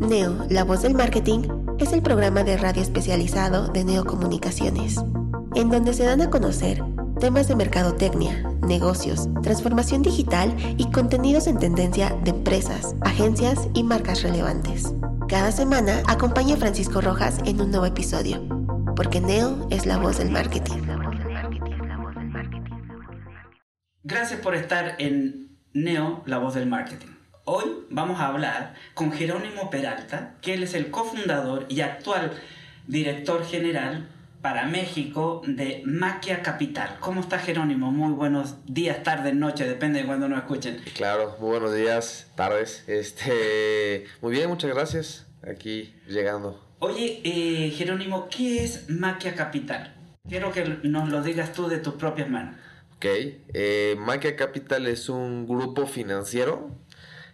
Neo, la voz del marketing, es el programa de radio especializado de Neocomunicaciones, en donde se dan a conocer temas de mercadotecnia, negocios, transformación digital y contenidos en tendencia de empresas, agencias y marcas relevantes. Cada semana acompaña a Francisco Rojas en un nuevo episodio, porque Neo es la voz del marketing. Gracias por estar en Neo, la voz del marketing. Hoy vamos a hablar con Jerónimo Peralta, que él es el cofundador y actual director general para México de Maquia Capital. ¿Cómo está Jerónimo? Muy buenos días, tardes, noches, depende de cuando nos escuchen. Claro, muy buenos días, tardes. Este, muy bien, muchas gracias. Aquí llegando. Oye, eh, Jerónimo, ¿qué es Maquia Capital? Quiero que nos lo digas tú de tus propias manos. Ok, eh, Maquia Capital es un grupo financiero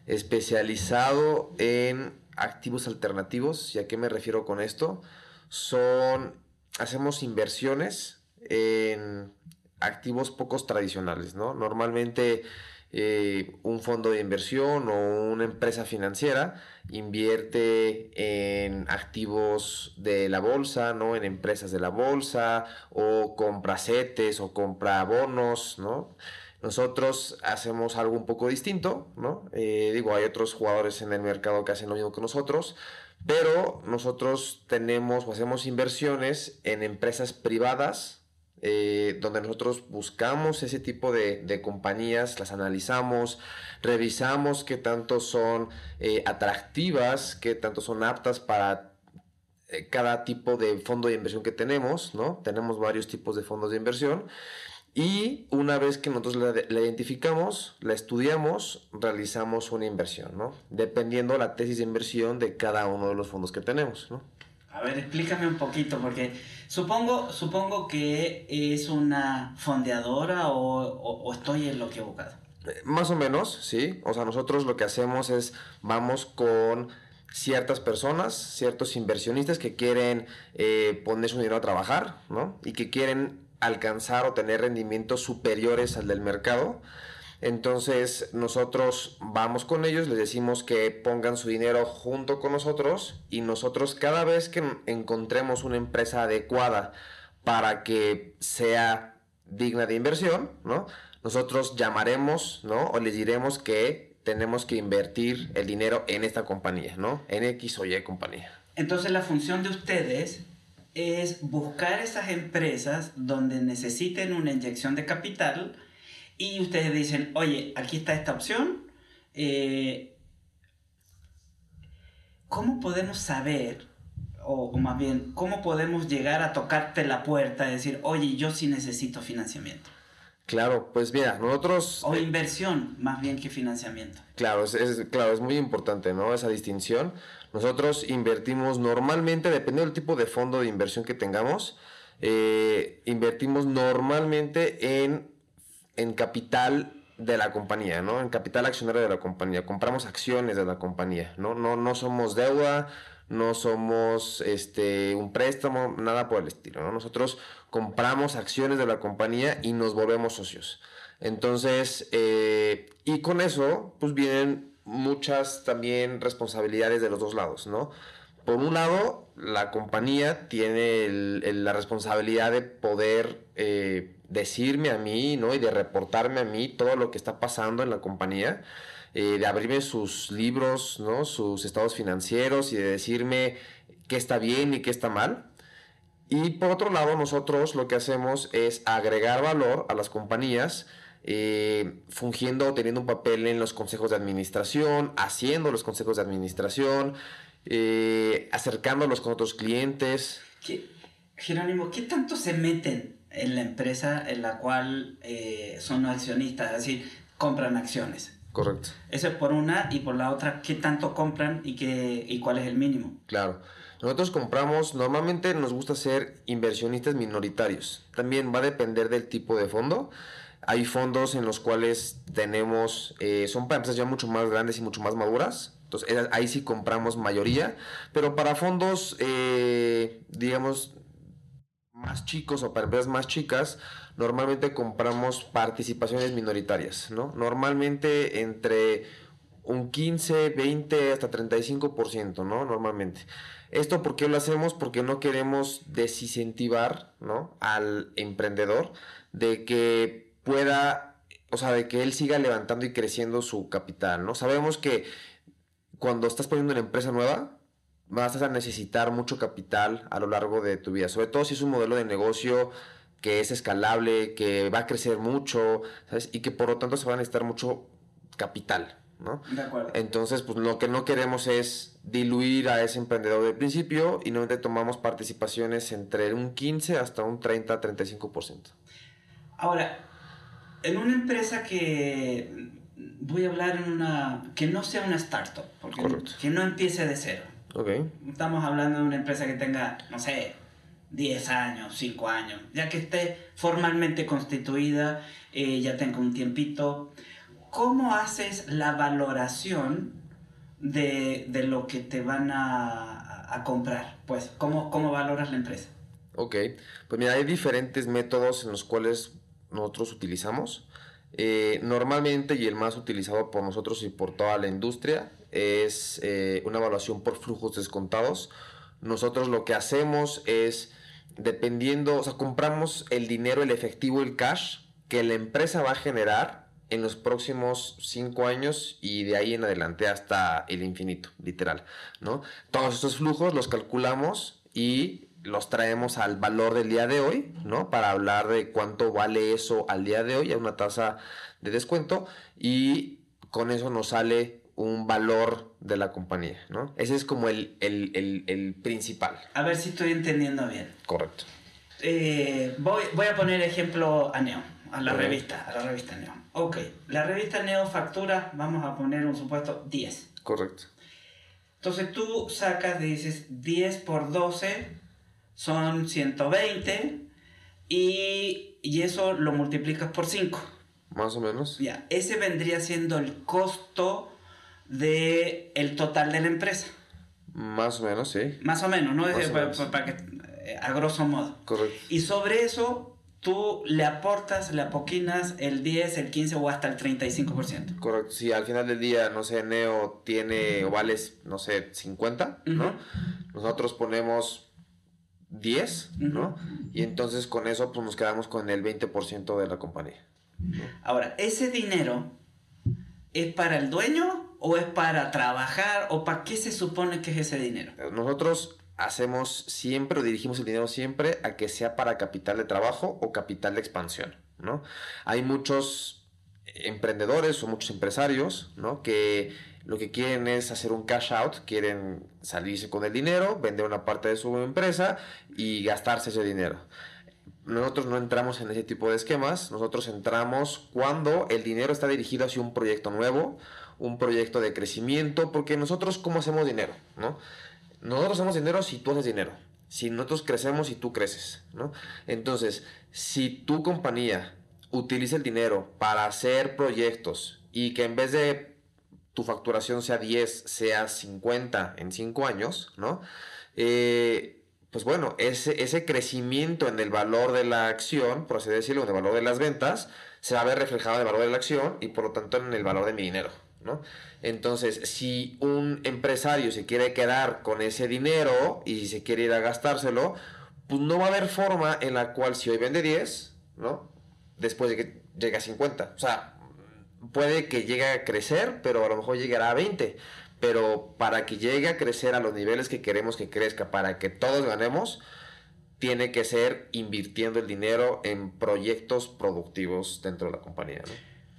especializado en activos alternativos. ¿Y a qué me refiero con esto? Son, hacemos inversiones en activos pocos tradicionales, ¿no? Normalmente eh, un fondo de inversión o una empresa financiera invierte en activos de la bolsa, ¿no? En empresas de la bolsa o compra CETES o compra bonos, ¿no? Nosotros hacemos algo un poco distinto, ¿no? Eh, digo, hay otros jugadores en el mercado que hacen lo mismo que nosotros, pero nosotros tenemos o hacemos inversiones en empresas privadas, eh, donde nosotros buscamos ese tipo de, compañías, las analizamos, revisamos qué tanto son eh, atractivas, qué tanto son aptas para cada tipo de fondo de inversión que tenemos, ¿no? Tenemos varios tipos de fondos de inversión y una vez que nosotros la, la, identificamos, la estudiamos, realizamos una inversión, ¿no? Dependiendo la tesis de inversión de cada uno de los fondos que tenemos, ¿no? A ver, explícame un poquito, porque supongo, supongo que es una fondeadora o, o, o estoy en lo equivocado. Más o menos, sí. O sea, nosotros lo que hacemos es vamos con ciertas personas, ciertos inversionistas que quieren eh, poner su dinero a trabajar, ¿no? Y que quieren alcanzar o tener rendimientos superiores al del mercado. Entonces nosotros vamos con ellos, les decimos que pongan su dinero junto con nosotros y nosotros cada vez que encontremos una empresa adecuada para que sea digna de inversión, ¿no? Nosotros llamaremos, ¿no? O les diremos que tenemos que invertir el dinero en esta compañía, ¿no? En X o Y compañía. Entonces la función de ustedes es buscar esas empresas donde necesiten una inyección de capital y ustedes dicen, oye, aquí está esta opción. Eh, ¿Cómo podemos saber, o, o, más bien, cómo podemos llegar a tocarte la puerta y decir, oye, yo sí necesito financiamiento? Claro, pues mira, nosotros... O inversión, más bien que financiamiento. Claro, es, es, claro, es muy importante, ¿no? Esa distinción. Nosotros invertimos normalmente, dependiendo del tipo de fondo de inversión que tengamos, eh, invertimos normalmente en, en capital de la compañía, ¿no? En capital accionario de la compañía. Compramos acciones de la compañía, ¿no? No, no somos deuda, no somos este, un préstamo, nada por el estilo, ¿no? Nosotros compramos acciones de la compañía y nos volvemos socios. Entonces, eh, y con eso, pues vienen muchas también responsabilidades de los dos lados, ¿no? Por un lado, la compañía tiene la responsabilidad de poder eh, decirme a mí, ¿no? Y de reportarme a mí todo lo que está pasando en la compañía, eh, de abrirme sus libros, ¿no? Sus estados financieros y de decirme qué está bien y qué está mal. Y por otro lado, nosotros lo que hacemos es agregar valor a las compañías, eh, fungiendo o teniendo un papel en los consejos de administración, haciendo los consejos de administración, eh, acercándolos con otros clientes. ¿Qué, Jerónimo, ¿qué tanto se meten en la empresa en la cual eh, son accionistas? Es decir, compran acciones. Correcto. Eso es por una y por la otra, ¿qué tanto compran y, qué, y cuál es el mínimo? Claro. Nosotros compramos, normalmente nos gusta ser inversionistas minoritarios. También va a depender del tipo de fondo. Hay fondos en los cuales tenemos, eh, son para empresas ya mucho más grandes y mucho más maduras. Entonces ahí sí compramos mayoría. Pero para fondos, eh, digamos, más chicos o para empresas más chicas, normalmente compramos participaciones minoritarias, ¿no? Normalmente entre un 15, 20, hasta 35%, ¿no? Normalmente. ¿Esto por qué lo hacemos? Porque no queremos desincentivar, ¿no? Al emprendedor de que pueda, o sea, de que él siga levantando y creciendo su capital, ¿no? Sabemos que cuando estás poniendo una empresa nueva, vas a necesitar mucho capital a lo largo de tu vida, sobre todo si es un modelo de negocio que es escalable, que va a crecer mucho, ¿sabes? Y que por lo tanto se va a necesitar mucho capital, ¿no? De acuerdo. Entonces, pues lo que no queremos es diluir a ese emprendedor del principio y normalmente tomamos participaciones entre un 15 hasta un 30-35%. Ahora, en una empresa que voy a hablar en una que no sea una startup, porque que no empiece de cero. Okay. Estamos hablando de una empresa que tenga, no sé, 10 años, 5 años, ya que esté formalmente constituida, eh, ya tenga un tiempito. ¿Cómo haces la valoración de, de lo que te van a, a, comprar? Pues, ¿cómo, ¿cómo valoras la empresa? Ok, pues mira, hay diferentes métodos en los cuales nosotros utilizamos. Eh, normalmente, y el más utilizado por nosotros y por toda la industria, es eh, una evaluación por flujos descontados. Nosotros lo que hacemos es, dependiendo, o sea, compramos el dinero, el efectivo, el cash que la empresa va a generar en los próximos cinco años y de ahí en adelante hasta el infinito, literal, ¿no? Todos estos flujos los calculamos y los traemos al valor del día de hoy, ¿no? Para hablar de cuánto vale eso al día de hoy a una tasa de descuento y con eso nos sale un valor de la compañía, ¿no? Ese es como el, el, principal. A ver si estoy entendiendo bien. Correcto. Eh, voy, voy, a poner ejemplo a Neo, a la revista, a la revista Neo. Ok, la revista Neo factura, vamos a poner un supuesto 10. Correcto. Entonces tú sacas, dices 10 por 12 son 120 y, y eso lo multiplicas por 5. Más o menos. Ya, ese vendría siendo el costo de el total de la empresa. Más o menos, sí. Más o menos, ¿no? para, que, eh, a grosso modo. Correcto. Y sobre eso tú le aportas, le apoquinas el 10, el 15 o hasta el 35%. Correcto. Si al final del día, no sé, Neo tiene o vales, no sé, 50, ¿no? Nosotros ponemos 10, ¿no? Y entonces con eso pues nos quedamos con el 20% de la compañía. Ahora, ¿ese dinero es para el dueño o es para trabajar o para qué se supone que es ese dinero? Nosotros hacemos siempre o dirigimos el dinero siempre a que sea para capital de trabajo o capital de expansión, ¿no? Hay muchos emprendedores o muchos empresarios, ¿no? Que lo que quieren es hacer un cash out, quieren salirse con el dinero, vender una parte de su empresa y gastarse ese dinero. Nosotros no entramos en ese tipo de esquemas, nosotros entramos cuando el dinero está dirigido hacia un proyecto nuevo, un proyecto de crecimiento, porque nosotros cómo hacemos dinero, ¿no? Nosotros hacemos dinero si tú haces dinero, si nosotros crecemos y tú creces, ¿no? Entonces, si tu compañía utiliza el dinero para hacer proyectos y que en vez de tu facturación sea 10, sea 50 en 5 años, ¿no? Eh, pues bueno, ese, ese crecimiento en el valor de la acción, por así decirlo, en el valor de las ventas, se va a ver reflejado en el valor de la acción y por lo tanto en el valor de mi dinero, ¿no? Entonces, si un empresario se quiere quedar con ese dinero y se quiere ir a gastárselo, pues no va a haber forma en la cual si hoy vende 10, ¿no? Después de que llegue a 50. O sea, puede que llegue a crecer, pero a lo mejor llegará a 20. Pero para que llegue a crecer a los niveles que queremos que crezca, para que todos ganemos, tiene que ser invirtiendo el dinero en proyectos productivos dentro de la compañía.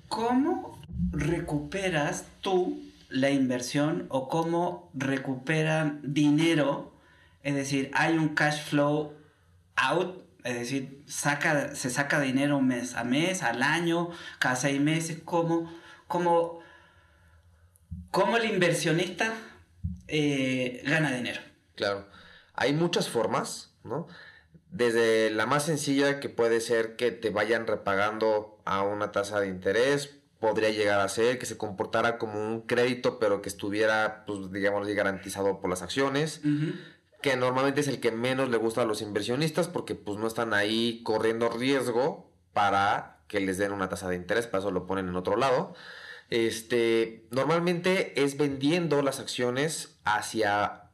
¿Cómo recuperas tú la inversión o cómo recuperan dinero? Es decir, hay un cash flow out es decir, saca, se saca dinero mes a mes, al año, cada seis meses, ¿cómo, cómo, ¿Cómo el inversionista eh, gana dinero? Claro, hay muchas formas, ¿no? Desde la más sencilla que puede ser que te vayan repagando a una tasa de interés, podría llegar a ser que se comportara como un crédito, pero que estuviera, pues, digamos, garantizado por las acciones, que normalmente es el que menos le gusta a los inversionistas porque pues no están ahí corriendo riesgo para que les den una tasa de interés, para eso lo ponen en otro lado. Este, normalmente es vendiendo las acciones hacia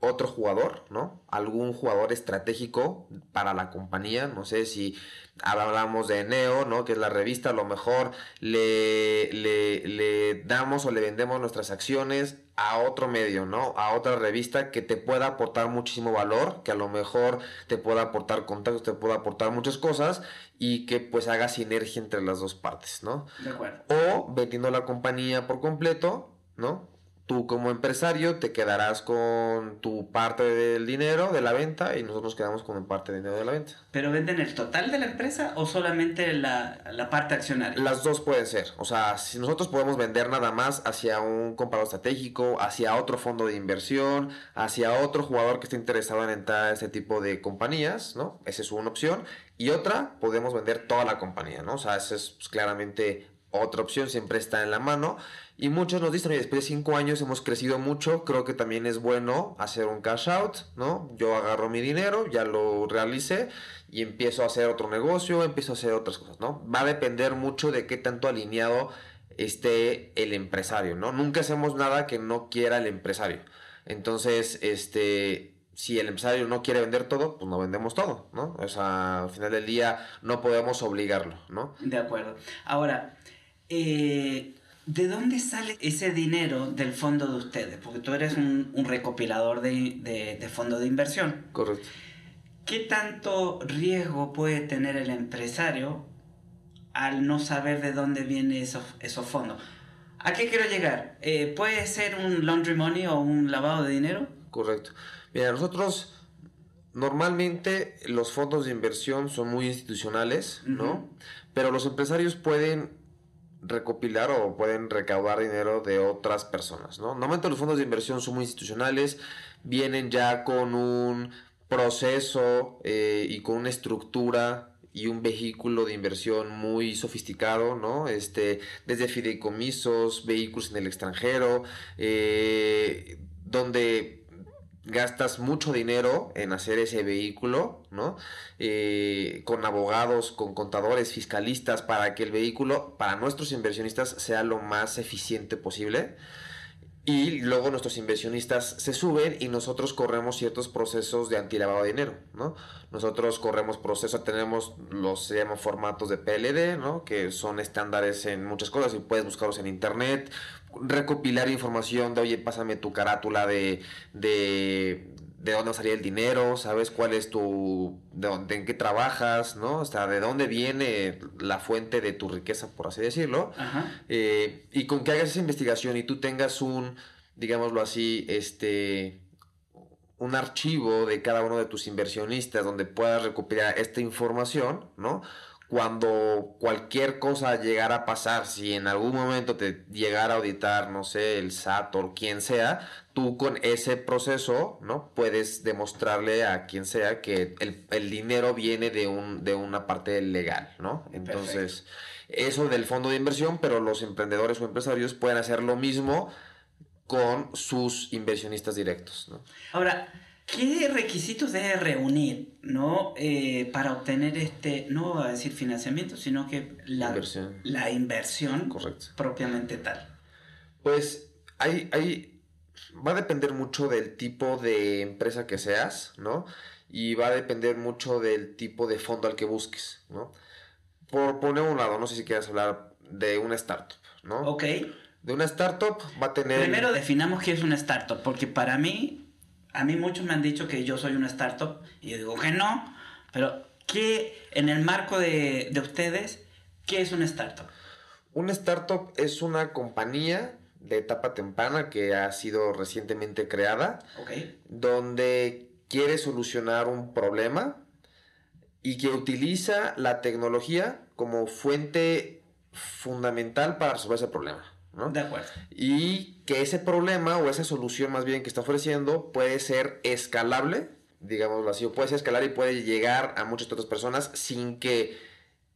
otro jugador, ¿no? Algún jugador estratégico para la compañía, no sé si hablamos de Neo, ¿no? Que es la revista, a lo mejor le, le, le, damos o le vendemos nuestras acciones a otro medio, ¿no? A otra revista que te pueda aportar muchísimo valor, que a lo mejor te pueda aportar contactos, te pueda aportar muchas cosas y que pues haga sinergia entre las dos partes, ¿no? De acuerdo. O vendiendo la compañía por completo, ¿no? Tú como empresario te quedarás con tu parte del dinero de la venta y nosotros quedamos con parte del dinero de la venta. ¿Pero venden el total de la empresa o solamente la, la, parte accionaria? Las dos pueden ser. O sea, si nosotros podemos vender nada más hacia un comprador estratégico, hacia otro fondo de inversión, hacia otro jugador que esté interesado en entrar a este tipo de compañías, ¿no? Esa es una opción. Y otra, podemos vender toda la compañía, ¿no? O sea, esa es pues, claramente otra opción, siempre está en la mano. Y muchos nos dicen, oye, después de cinco años hemos crecido mucho, creo que también es bueno hacer un cash out, ¿no? Yo agarro mi dinero, ya lo realicé y empiezo a hacer otro negocio, empiezo a hacer otras cosas, ¿no? Va a depender mucho de qué tanto alineado esté el empresario, ¿no? Nunca hacemos nada que no quiera el empresario. Entonces, este, si el empresario no quiere vender todo, pues no vendemos todo, ¿no? O sea, al final del día no podemos obligarlo, ¿no? De acuerdo. Ahora, eh, ¿de dónde sale ese dinero del fondo de ustedes? Porque tú eres un, recopilador de, de, fondo de inversión. Correcto. ¿Qué tanto riesgo puede tener el empresario al no saber de dónde vienen esos, esos fondos? ¿A qué quiero llegar? Eh, ¿Puede ser un laundry money o un lavado de dinero? Correcto. Mira, nosotros normalmente los fondos de inversión son muy institucionales, ¿no? Pero los empresarios pueden recopilar o pueden recaudar dinero de otras personas, ¿no? Normalmente los fondos de inversión son muy institucionales, vienen ya con un proceso eh, y con una estructura y un vehículo de inversión muy sofisticado, ¿no? Este, desde fideicomisos, vehículos en el extranjero, eh, donde gastas mucho dinero en hacer ese vehículo, ¿no? Eh, con abogados, con contadores, fiscalistas, para que el vehículo, para nuestros inversionistas, sea lo más eficiente posible. Y luego nuestros inversionistas se suben y nosotros corremos ciertos procesos de antilavado de dinero, ¿no? Nosotros corremos procesos, tenemos los se formatos de PLD, ¿no? Que son estándares en muchas cosas y puedes buscarlos en internet, recopilar información de, oye, pásame tu carátula de, de, de dónde salía el dinero, sabes cuál es tu, de dónde, en qué trabajas, ¿no? O sea, de dónde viene la fuente de tu riqueza, por así decirlo. Eh, y con que hagas esa investigación y tú tengas un, digámoslo así, este un archivo de cada uno de tus inversionistas donde puedas recopilar esta información, ¿no? Cuando cualquier cosa llegara a pasar, si en algún momento te llegara a auditar, no sé, el SAT o quien sea, tú con ese proceso, ¿no? Puedes demostrarle a quien sea que el, dinero viene de, un, de una parte legal, ¿no? Entonces, eso del fondo de inversión, pero los emprendedores o empresarios pueden hacer lo mismo con sus inversionistas directos, ¿no? Ahora, ¿Qué requisitos debe reunir ¿no? Eh, para obtener este, no voy a decir financiamiento, sino que la inversión, la inversión propiamente tal? Pues hay, hay, va a depender mucho del tipo de empresa que seas, ¿no? Y va a depender mucho del tipo de fondo al que busques, ¿no? Por poner un lado, no sé si quieres hablar de una startup, ¿no? Ok. De una startup va a tener... Primero definamos qué es una startup, porque para mí a mí muchos me han dicho que yo soy una startup y yo digo que no, pero ¿qué en el marco de, ustedes, qué es una startup? Una startup es una compañía de etapa temprana que ha sido recientemente creada, donde quiere solucionar un problema y que utiliza la tecnología como fuente fundamental para resolver ese problema. ¿No? De acuerdo. Y que ese problema o esa solución más bien que está ofreciendo puede ser escalable, digámoslo así, o puede ser escalar y puede llegar a muchas otras personas sin que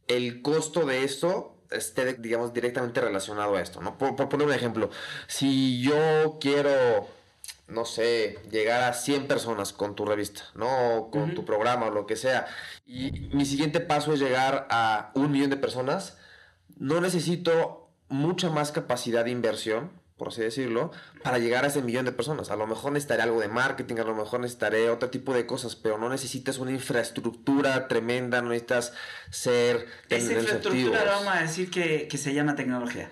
el costo de esto esté, digamos, directamente relacionado a esto, ¿no? Por, por poner un ejemplo, si yo quiero no sé, llegar a 100 personas con tu revista, ¿no? O con tu programa o lo que sea. Y mi siguiente paso es llegar a un millón de personas. No necesito mucha más capacidad de inversión, por así decirlo, para llegar a ese millón de personas. A lo mejor necesitaré algo de marketing, a lo mejor necesitaré otro tipo de cosas, pero no necesitas una infraestructura tremenda, no necesitas ser... Esa infraestructura vamos a decir que, que, se llama tecnología.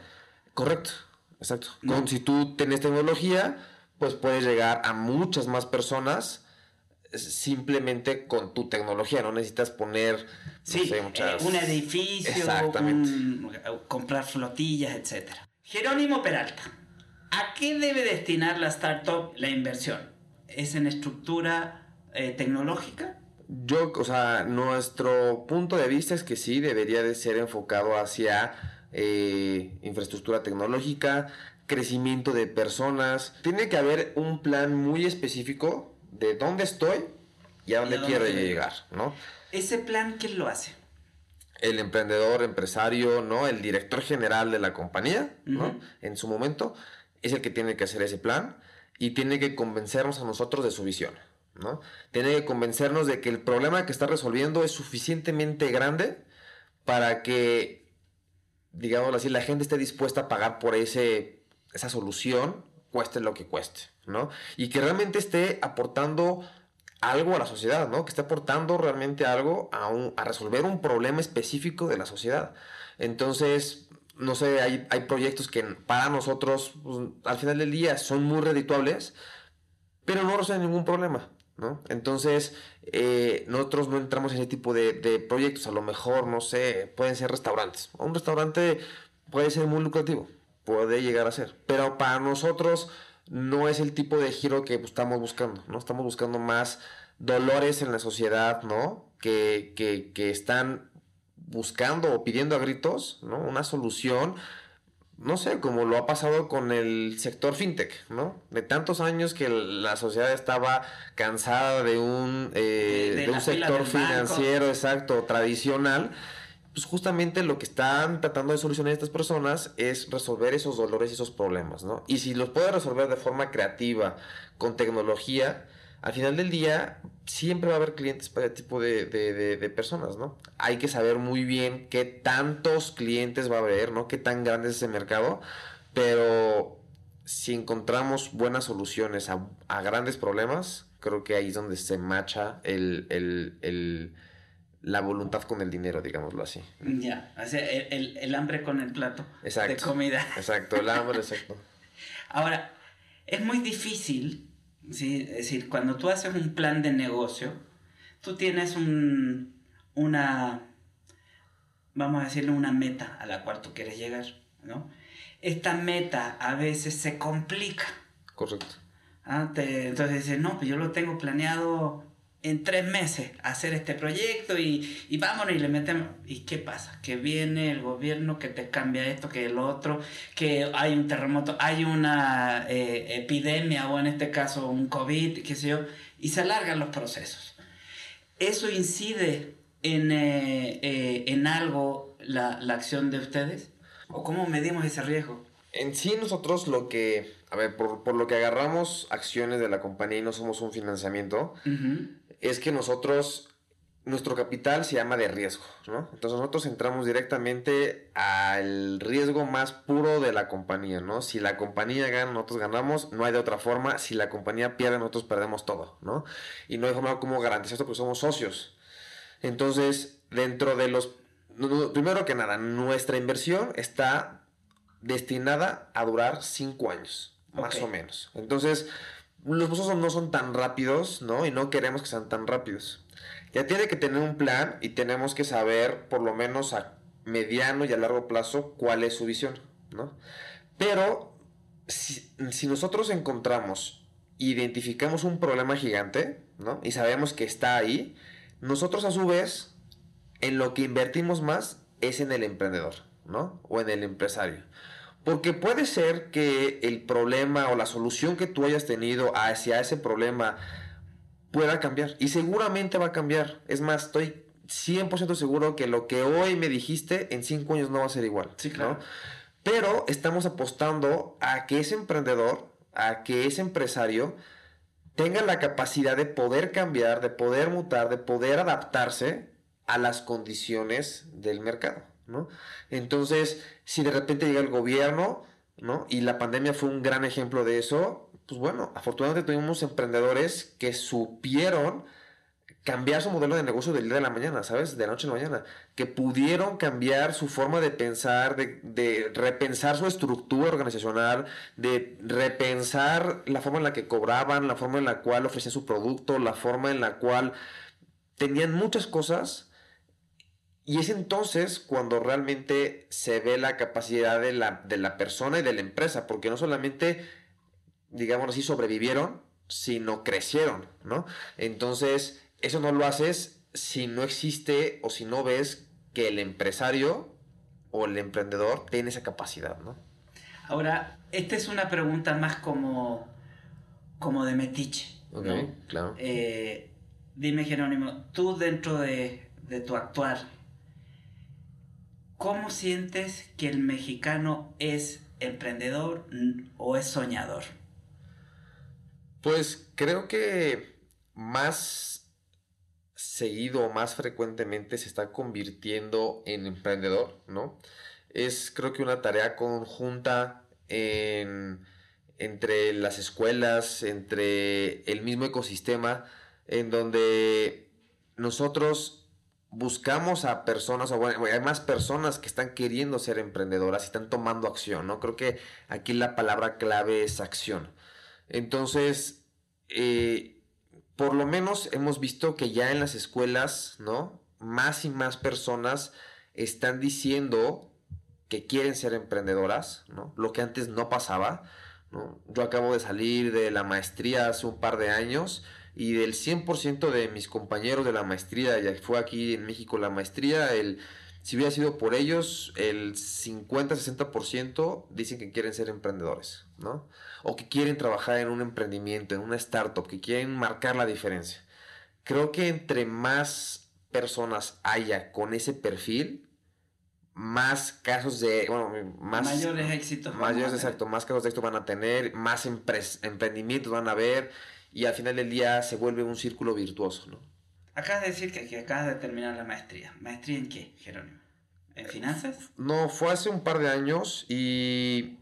Correcto, exacto. Con, si tú tienes tecnología pues puedes llegar a muchas más personas simplemente con tu tecnología, no necesitas poner sí, eh, un edificio, comprar flotillas, etc. Jerónimo Peralta, ¿a qué debe destinar la startup la inversión? ¿Es en estructura eh, tecnológica? Yo, o sea, nuestro punto de vista es que sí, debería de ser enfocado hacia eh, infraestructura tecnológica, crecimiento de personas. Tiene que haber un plan muy específico de dónde estoy y a dónde, quiero llegar, ¿no? ¿Ese plan quién lo hace? El emprendedor, empresario, ¿no? El director general de la compañía, ¿no? En su momento, es el que tiene que hacer ese plan y tiene que convencernos a nosotros de su visión, ¿no? Tiene que convencernos de que el problema que está resolviendo es suficientemente grande para que, digamos así, la gente esté dispuesta a pagar por ese esa solución cueste lo que cueste, ¿no? Y que realmente esté aportando algo a la sociedad, ¿no? Que esté aportando realmente algo a, a resolver un problema específico de la sociedad. Entonces, no sé, hay, hay proyectos que para nosotros, pues, al final del día, son muy redituables, pero no resuelven ningún problema, ¿no? Entonces, eh, nosotros no entramos en ese tipo de, de, proyectos. A lo mejor, no sé, pueden ser restaurantes. Un restaurante puede ser muy lucrativo, puede llegar a ser. Pero para nosotros no es el tipo de giro que estamos buscando, ¿no? Estamos buscando más dolores en la sociedad, ¿no? Que, que, que están buscando o pidiendo a gritos, ¿no? Una solución, no sé, como lo ha pasado con el sector fintech, ¿no? De tantos años que la sociedad estaba cansada de un, eh, de, un sector financiero, exacto, tradicional pues justamente lo que están tratando de solucionar estas personas es resolver esos dolores y esos problemas, ¿no? Y si los puede resolver de forma creativa, con tecnología, al final del día siempre va a haber clientes para este tipo de, de, personas, ¿no? Hay que saber muy bien qué tantos clientes va a haber, ¿no? Qué tan grande es ese mercado, pero si encontramos buenas soluciones a, a grandes problemas, creo que ahí es donde se macha el, el la voluntad con el dinero, digámoslo así. Ya, o sea, el, hambre con el plato de comida. Exacto, el hambre, exacto. Ahora, es muy difícil, ¿sí? es decir, cuando tú haces un plan de negocio, tú tienes un, una, vamos a decirle, una meta a la cual tú quieres llegar, ¿no? Esta meta a veces se complica. Correcto. Ah, entonces dices, no, pues yo lo tengo planeado en tres meses hacer este proyecto y, y vámonos y le metemos. ¿Y qué pasa? Que viene el gobierno que te cambia esto, que el otro, que hay un terremoto, hay una eh, epidemia o en este caso un COVID, qué sé yo, y se alargan los procesos. ¿Eso incide en, eh, eh, en algo la, la acción de ustedes? ¿O cómo medimos ese riesgo? En sí nosotros lo que, a ver, por, por, lo que agarramos acciones de la compañía y no somos un financiamiento, es que nosotros, nuestro capital se llama de riesgo, ¿no? Entonces nosotros entramos directamente al riesgo más puro de la compañía, ¿no? Si la compañía gana, nosotros ganamos, no hay de otra forma. Si la compañía pierde, nosotros perdemos todo, ¿no? Y no hay forma como garantizar esto porque somos socios. Entonces, dentro de los... Primero que nada, nuestra inversión está destinada a durar cinco años, más o menos. Entonces, los procesos no son tan rápidos, ¿no? Y no queremos que sean tan rápidos. Ya tiene que tener un plan y tenemos que saber, por lo menos a mediano y a largo plazo, cuál es su visión, ¿no? Pero si, si nosotros encontramos, identificamos un problema gigante, ¿no? Y sabemos que está ahí, nosotros a su vez, en lo que invertimos más es en el emprendedor, ¿no? O en el empresario. Porque puede ser que el problema o la solución que tú hayas tenido hacia ese problema pueda cambiar. Y seguramente va a cambiar. Es más, estoy 100% seguro que lo que hoy me dijiste en cinco años no va a ser igual. Sí, claro. Pero estamos apostando a que ese emprendedor, a que ese empresario tenga la capacidad de poder cambiar, de poder mutar, de poder adaptarse a las condiciones del mercado, ¿no? Entonces, si de repente llega el gobierno, ¿no? Y la pandemia fue un gran ejemplo de eso, pues bueno, afortunadamente tuvimos emprendedores que supieron cambiar su modelo de negocio del día de la mañana, ¿sabes? De la noche a la mañana. Que pudieron cambiar su forma de pensar, de, de, repensar su estructura organizacional, de repensar la forma en la que cobraban, la forma en la cual ofrecían su producto, la forma en la cual tenían muchas cosas. Y es entonces cuando realmente se ve la capacidad de la, de la persona y de la empresa, porque no solamente, digamos así, sobrevivieron, sino crecieron, ¿no? Entonces, eso no lo haces si no existe o si no ves que el empresario o el emprendedor tiene esa capacidad, ¿no? Ahora, esta es una pregunta más como, como de metiche. Ok, ¿no? claro. Eh, dime, Jerónimo, tú dentro de, de tu actuar, ¿cómo sientes que el mexicano es emprendedor o es soñador? Pues creo que más seguido más frecuentemente se está convirtiendo en emprendedor, ¿no? Es creo que una tarea conjunta en, entre las escuelas, entre el mismo ecosistema, en donde nosotros buscamos a personas, o bueno, hay más personas que están queriendo ser emprendedoras y están tomando acción, ¿no? Creo que aquí la palabra clave es acción. Entonces, eh, por lo menos hemos visto que ya en las escuelas, ¿no? Más y más personas están diciendo que quieren ser emprendedoras, ¿no? Lo que antes no pasaba, ¿no? Yo acabo de salir de la maestría hace un par de años y del 100% de mis compañeros de la maestría, ya fue aquí en México la maestría, el, si hubiera sido por ellos, el 50-60% dicen que quieren ser emprendedores, ¿no? O que quieren trabajar en un emprendimiento, en una startup, que quieren marcar la diferencia. Creo que entre más personas haya con ese perfil, más casos de, bueno, más... Mayores éxitos. Mayores, exacto, más casos de éxito van a tener, más emprendimientos van a haber y al final del día se vuelve un círculo virtuoso, ¿no? Acabas de decir que, que, acabas de terminar la maestría. ¿Maestría en qué, Jerónimo? ¿En finanzas? No, fue hace un par de años y...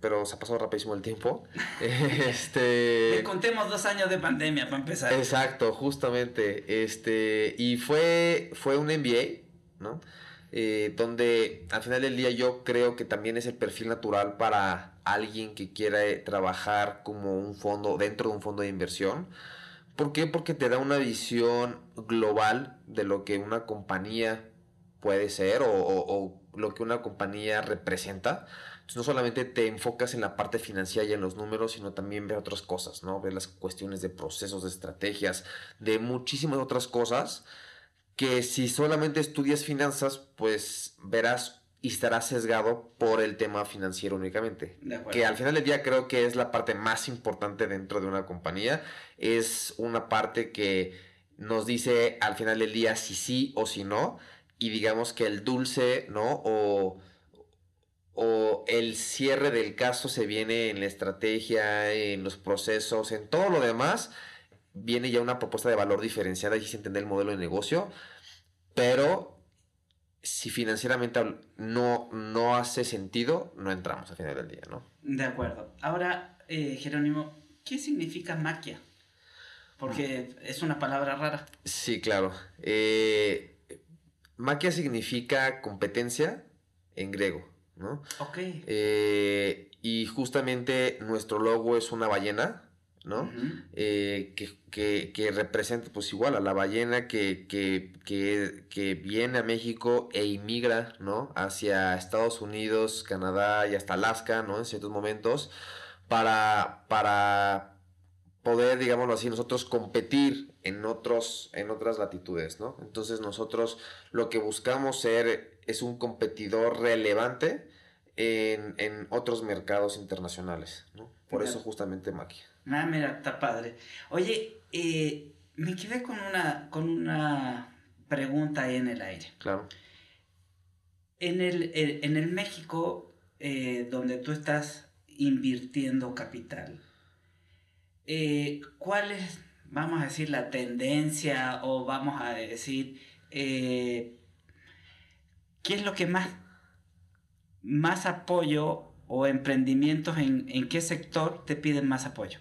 Pero se ha pasado rapidísimo el tiempo. este... Le contemos dos años de pandemia para empezar. Exacto, justamente. Este... Y fue, fue un MBA, ¿no? Eh, donde al final del día yo creo que también es el perfil natural para alguien que quiera trabajar como un fondo, dentro de un fondo de inversión. ¿Por qué? Porque te da una visión global de lo que una compañía puede ser o, lo que una compañía representa. No solamente te enfocas en la parte financiera y en los números, sino también ves otras cosas, ¿no? Ves las cuestiones de procesos, de estrategias, de muchísimas otras cosas que si solamente estudias finanzas, pues verás y estarás sesgado por el tema financiero únicamente. Que al final del día creo que es la parte más importante dentro de una compañía. Es una parte que nos dice al final del día si sí o si no. Y digamos que el dulce, ¿no? O, o el cierre del caso se viene en la estrategia, en los procesos, en todo lo demás. Viene ya una propuesta de valor diferenciada y se entiende el modelo de negocio. Pero si financieramente no, no hace sentido, no entramos al final del día, ¿no? De acuerdo. Ahora, eh, Jerónimo, ¿qué significa maquia? Porque es una palabra rara. Sí, claro. Eh, maquia significa competencia en griego, ¿no? Ok. Eh, y justamente nuestro logo es una ballena, ¿no? Uh -huh. eh, que, que, que, representa pues igual a la ballena que, que, que, viene a México e inmigra, ¿no? Hacia Estados Unidos, Canadá y hasta Alaska, ¿no? En ciertos momentos, para, para poder, digámoslo así, nosotros competir en, otros, en otras latitudes, ¿no? Entonces nosotros lo que buscamos ser es un competidor relevante en, otros mercados internacionales, ¿no? Por eso justamente Maquia. Ah, mira, está padre. Oye, eh, me quedé con una, con una pregunta ahí en el aire. Claro. En el, en el México, eh, donde tú estás invirtiendo capital, eh, ¿cuál es, vamos a decir, la tendencia o vamos a decir, qué es lo que más más apoyo o emprendimientos en, en qué sector te piden más apoyo?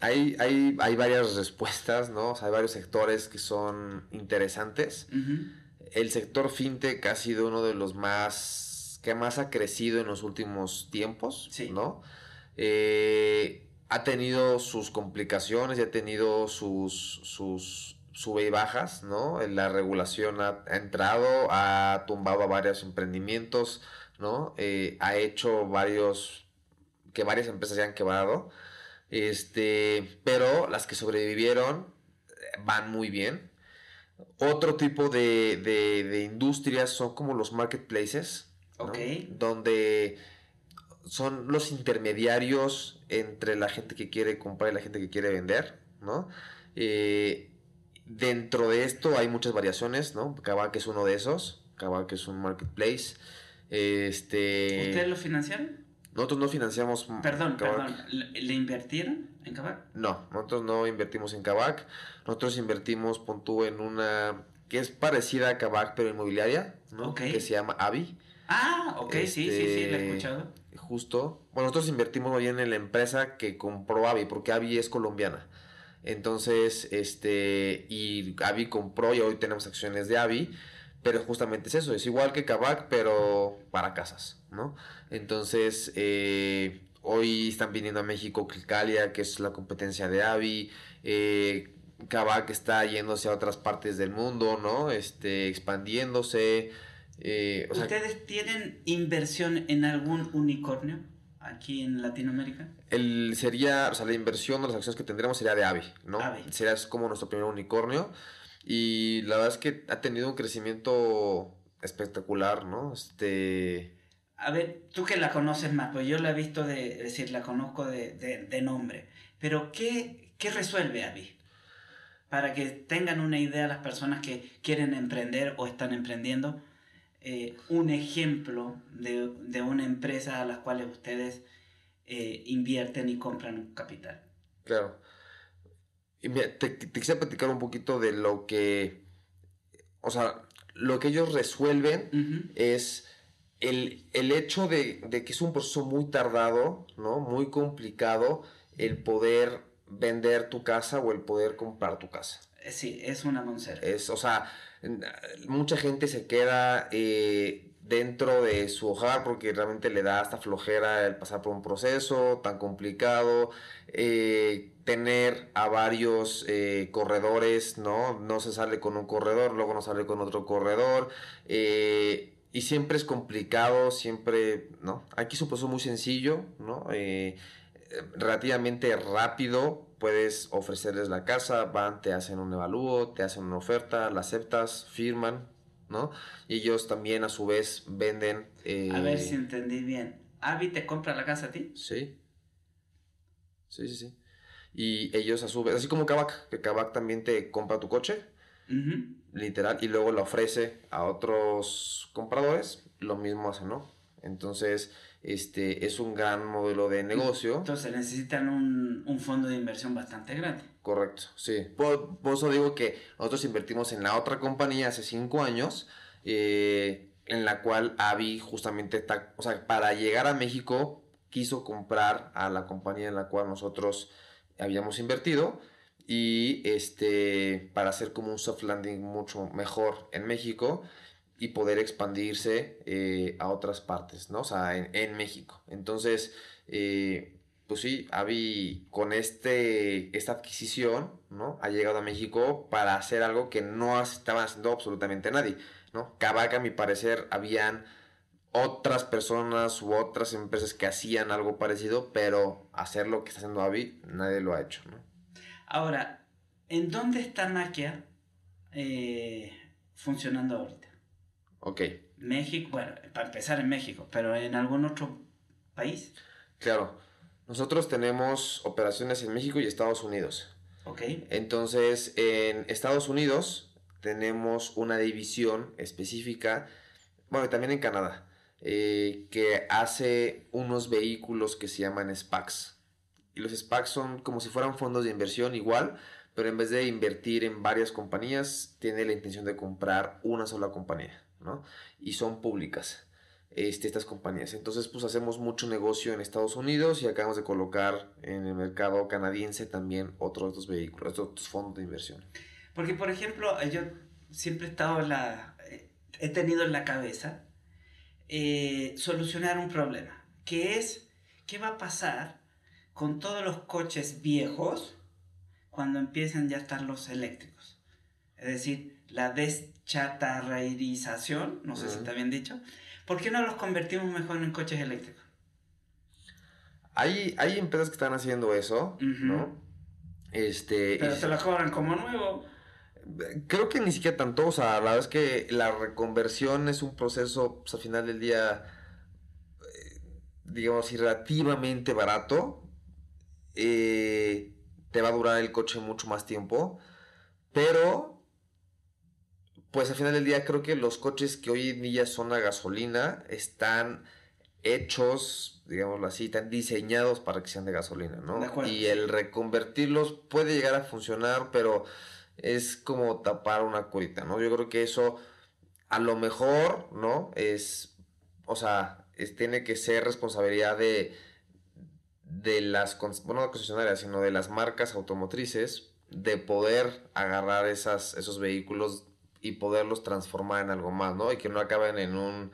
Hay, hay, hay, varias respuestas, ¿no? hay varios sectores que son interesantes. El sector fintech ha sido uno de los más que más ha crecido en los últimos tiempos, ¿no? Eh, ha tenido sus complicaciones y ha tenido sus, sus sube y bajas, ¿no? La regulación ha, entrado, ha tumbado a varios emprendimientos, ¿no? Eh, ha hecho varios, que varias empresas se han quebrado, este, pero las que sobrevivieron eh, van muy bien. Otro tipo de, de, industrias son como los marketplaces, donde son los intermediarios entre la gente que quiere comprar y la gente que quiere vender, ¿no? Eh, Dentro de esto hay muchas variaciones, ¿no? Kavak es uno de esos. Kavak es un marketplace. Este... ¿Ustedes lo financiaron? Nosotros no financiamos. Perdón, perdón. ¿Le invirtieron en Kavak? No, nosotros no invertimos en Kavak. Nosotros invertimos, pon en una que es parecida a Kavak, pero inmobiliaria, ¿no? Que se llama Avi. Ah, ok, sí, sí, sí, la he este, escuchado. Justo. Bueno, nosotros invertimos bien en la empresa que compró Avi, porque Avi es colombiana. Entonces, este, y Avi compró y hoy tenemos acciones de Avi, pero justamente es eso, es igual que Kavak, pero para casas, ¿no? Entonces, eh, hoy están viniendo a México Clicalia, que es la competencia de Avi, eh, Kavak está yéndose a otras partes del mundo, ¿no? Este, expandiéndose. Eh, ¿Ustedes tienen inversión en algún unicornio? aquí en Latinoamérica? El sería, o sea, la inversión de las acciones que tendríamos sería de AVI, ¿no? Sería como nuestro primer unicornio. Y la verdad es que ha tenido un crecimiento espectacular, ¿no? Este... A ver, tú que la conoces más, pues yo la he visto de, decir, la conozco de, de, nombre. Pero, ¿qué, ¿qué resuelve AVI? Para que tengan una idea las personas que quieren emprender o están emprendiendo eh, un ejemplo de, de, una empresa a las cuales ustedes eh, invierten y compran capital. Claro. Y te, te, quisiera platicar un poquito de lo que, o sea, lo que ellos resuelven es el, el hecho de, de, que es un proceso muy tardado, ¿no? Muy complicado el poder vender tu casa o el poder comprar tu casa. Sí, es una monser. Es, o sea, mucha gente se queda eh, dentro de su hogar porque realmente le da hasta flojera el pasar por un proceso tan complicado, eh, tener a varios eh, corredores, ¿no? No se sale con un corredor, luego no sale con otro corredor. y siempre es complicado, siempre, ¿no? Aquí es un proceso muy sencillo, ¿no? relativamente rápido, puedes ofrecerles la casa, van, te hacen un evalúo, te hacen una oferta, la aceptas, firman, ¿no? Y ellos también a su vez venden... a ver si eh, entendí bien. ¿Avi te compra la casa a ti? Sí. Sí, sí, sí. Y ellos a su vez, así como Kavak, que Kavak también te compra tu coche, literal, y luego la ofrece a otros compradores, lo mismo hacen, ¿no? Entonces, este, es un gran modelo de negocio. Entonces necesitan un, un fondo de inversión bastante grande. Correcto, sí. Por, eso digo que nosotros invertimos en la otra compañía hace cinco años, eh, en la cual Avi justamente está, o sea, para llegar a México quiso comprar a la compañía en la cual nosotros habíamos invertido y este para hacer como un soft landing mucho mejor en México y poder expandirse eh, a otras partes, ¿no? O sea, en, México. Entonces, eh, pues sí, Avi con este, esta adquisición, ¿no? Ha llegado a México para hacer algo que no estaba haciendo absolutamente nadie, ¿no? Cabaca, a mi parecer, habían otras personas u otras empresas que hacían algo parecido, pero hacer lo que está haciendo Avi, nadie lo ha hecho, ¿no? Ahora, ¿en dónde está Nakia eh, funcionando ahorita? Ok. México, bueno, para empezar en México, pero en algún otro país. Claro, nosotros tenemos operaciones en México y Estados Unidos. Ok. Entonces, en Estados Unidos tenemos una división específica, bueno, también en Canadá, eh, que hace unos vehículos que se llaman SPACs. Y los SPACs son como si fueran fondos de inversión igual, pero en vez de invertir en varias compañías, tiene la intención de comprar una sola compañía, ¿no? Y son públicas. Este, estas compañías. Entonces, pues hacemos mucho negocio en Estados Unidos y acabamos de colocar en el mercado canadiense también otros estos vehículos, otros fondos de inversión. Porque, por ejemplo, yo siempre he estado en la. He tenido en la cabeza eh, solucionar un problema, que es qué va a pasar con todos los coches viejos cuando empiecen ya a estar los eléctricos. Es decir, la deschatarrerización, no sé si está bien dicho, ¿por qué no los convertimos mejor en coches eléctricos? Hay, hay empresas que están haciendo eso, ¿no? Este, Pero se lo cobran como nuevo. Creo que ni siquiera tanto, o sea, la verdad es que la reconversión es un proceso, pues, al final del día, eh, digamos, relativamente barato. Eh, te va a durar el coche mucho más tiempo, pero, pues al final del día creo que los coches que hoy en día son a gasolina están hechos, digámoslo así, están diseñados para que sean de gasolina, ¿no? y el reconvertirlos puede llegar a funcionar, pero es como tapar una curita, ¿no? Yo creo que eso a lo mejor, ¿no? Es, o sea, tiene que ser responsabilidad de, de las, bueno, no concesionarias, sino de las marcas automotrices, de poder agarrar esas, esos vehículos y poderlos transformar en algo más, ¿no? Y que no acaben en un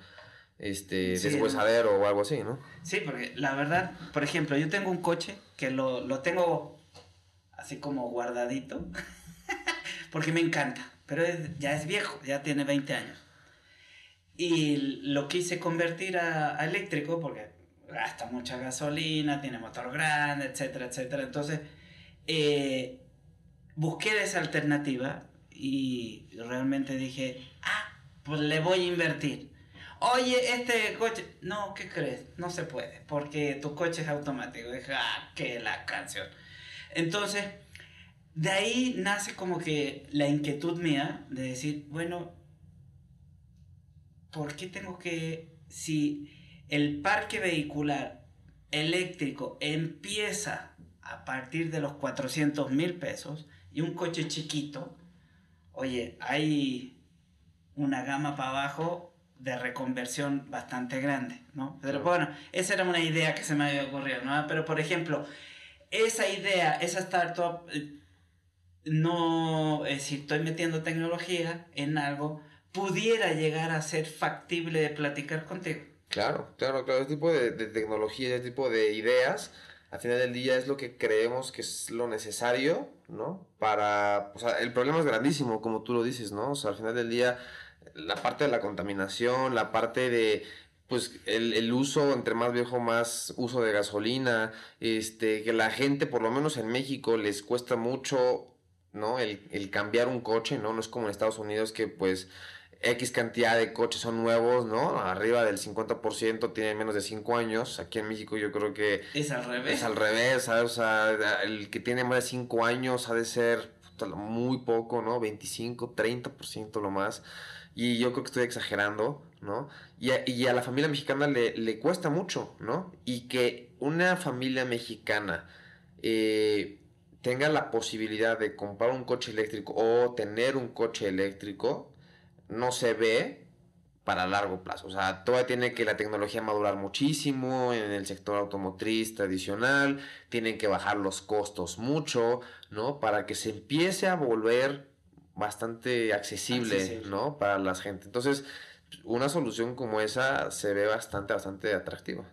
este deshuesadero o algo así, ¿no? Sí, porque la verdad, por ejemplo, yo tengo un coche que lo, lo tengo así como guardadito porque me encanta, pero ya es viejo, ya tiene 20 años. Y lo quise convertir a, eléctrico porque gasta mucha gasolina, tiene motor grande, etcétera, etcétera. Entonces, eh, busqué esa alternativa y realmente dije, ah, pues le voy a invertir. Oye, este coche, no, ¿qué crees? No se puede, porque tu coche es automático. Dije, ah, que la canción. Entonces, de ahí nace como que la inquietud mía de decir, bueno, ¿por qué tengo que, si el parque vehicular eléctrico empieza a partir de los 400 mil pesos y un coche chiquito, oye, hay una gama para abajo de reconversión bastante grande, ¿no? Pero bueno, esa era una idea que se me había ocurrido, ¿no? Pero por ejemplo, esa idea, esa startup eh, no, es si estoy metiendo tecnología en algo, pudiera llegar a ser factible de platicar contigo. Claro, claro, claro, ese tipo de, tecnología, ese tipo de ideas, al final del día es lo que creemos que es lo necesario, ¿no? Para, o sea, el problema es grandísimo, como tú lo dices, ¿no? O sea, al final del día, la parte de la contaminación, la parte de, pues el, el, uso, entre más viejo, más uso de gasolina, este, que la gente, por lo menos en México, les cuesta mucho ¿no? El, cambiar un coche, ¿no? No es como en Estados Unidos que pues X cantidad de coches son nuevos, ¿no? Arriba del 50% tienen menos de 5 años. Aquí en México yo creo que... Es al revés. Es al revés, O sea, el que tiene más de 5 años ha de ser muy poco, ¿no? 25, 30% lo más. Y yo creo que estoy exagerando, ¿no? Y a, y a la familia mexicana le, le, cuesta mucho, ¿no? Y que una familia mexicana... Eh, tenga la posibilidad de comprar un coche eléctrico o tener un coche eléctrico, no se ve para largo plazo. O sea, todavía tiene que la tecnología madurar muchísimo en el sector automotriz tradicional, tienen que bajar los costos mucho, ¿no? Para que se empiece a volver bastante accesible, accesible. ¿no? Para la gente. Entonces, una solución como esa se ve bastante, bastante atractiva.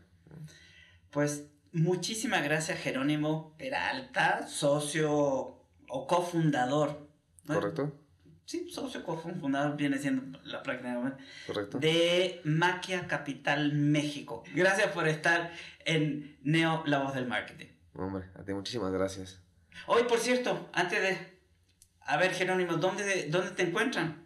Pues Muchísimas gracias, Jerónimo Peralta, socio o cofundador. Correcto. Sí, socio cofundador viene siendo la práctica Correcto. de Maquia Capital México. Gracias por estar en Neo, la voz del marketing. Hombre, a ti muchísimas gracias. Hoy, por cierto, antes de... A ver, Jerónimo, ¿dónde, dónde te encuentran?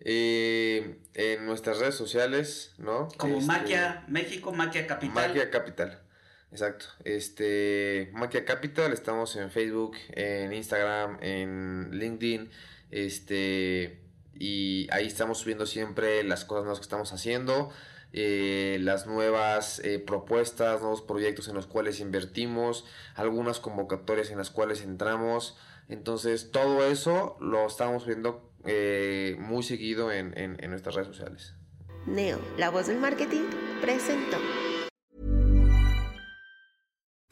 Eh, en nuestras redes sociales, ¿no? Como Este, Maquia México, Maquia Capital. Maquia Capital. Exacto. Este, Maquia Capital, estamos en Facebook, en Instagram, en LinkedIn, este, y ahí estamos subiendo siempre las cosas nuevas que estamos haciendo, eh, las nuevas eh, propuestas, nuevos proyectos en los cuales invertimos, algunas convocatorias en las cuales entramos. Entonces, todo eso lo estamos viendo eh, muy seguido en, en- en nuestras redes sociales. Neo, la voz del marketing, presentó.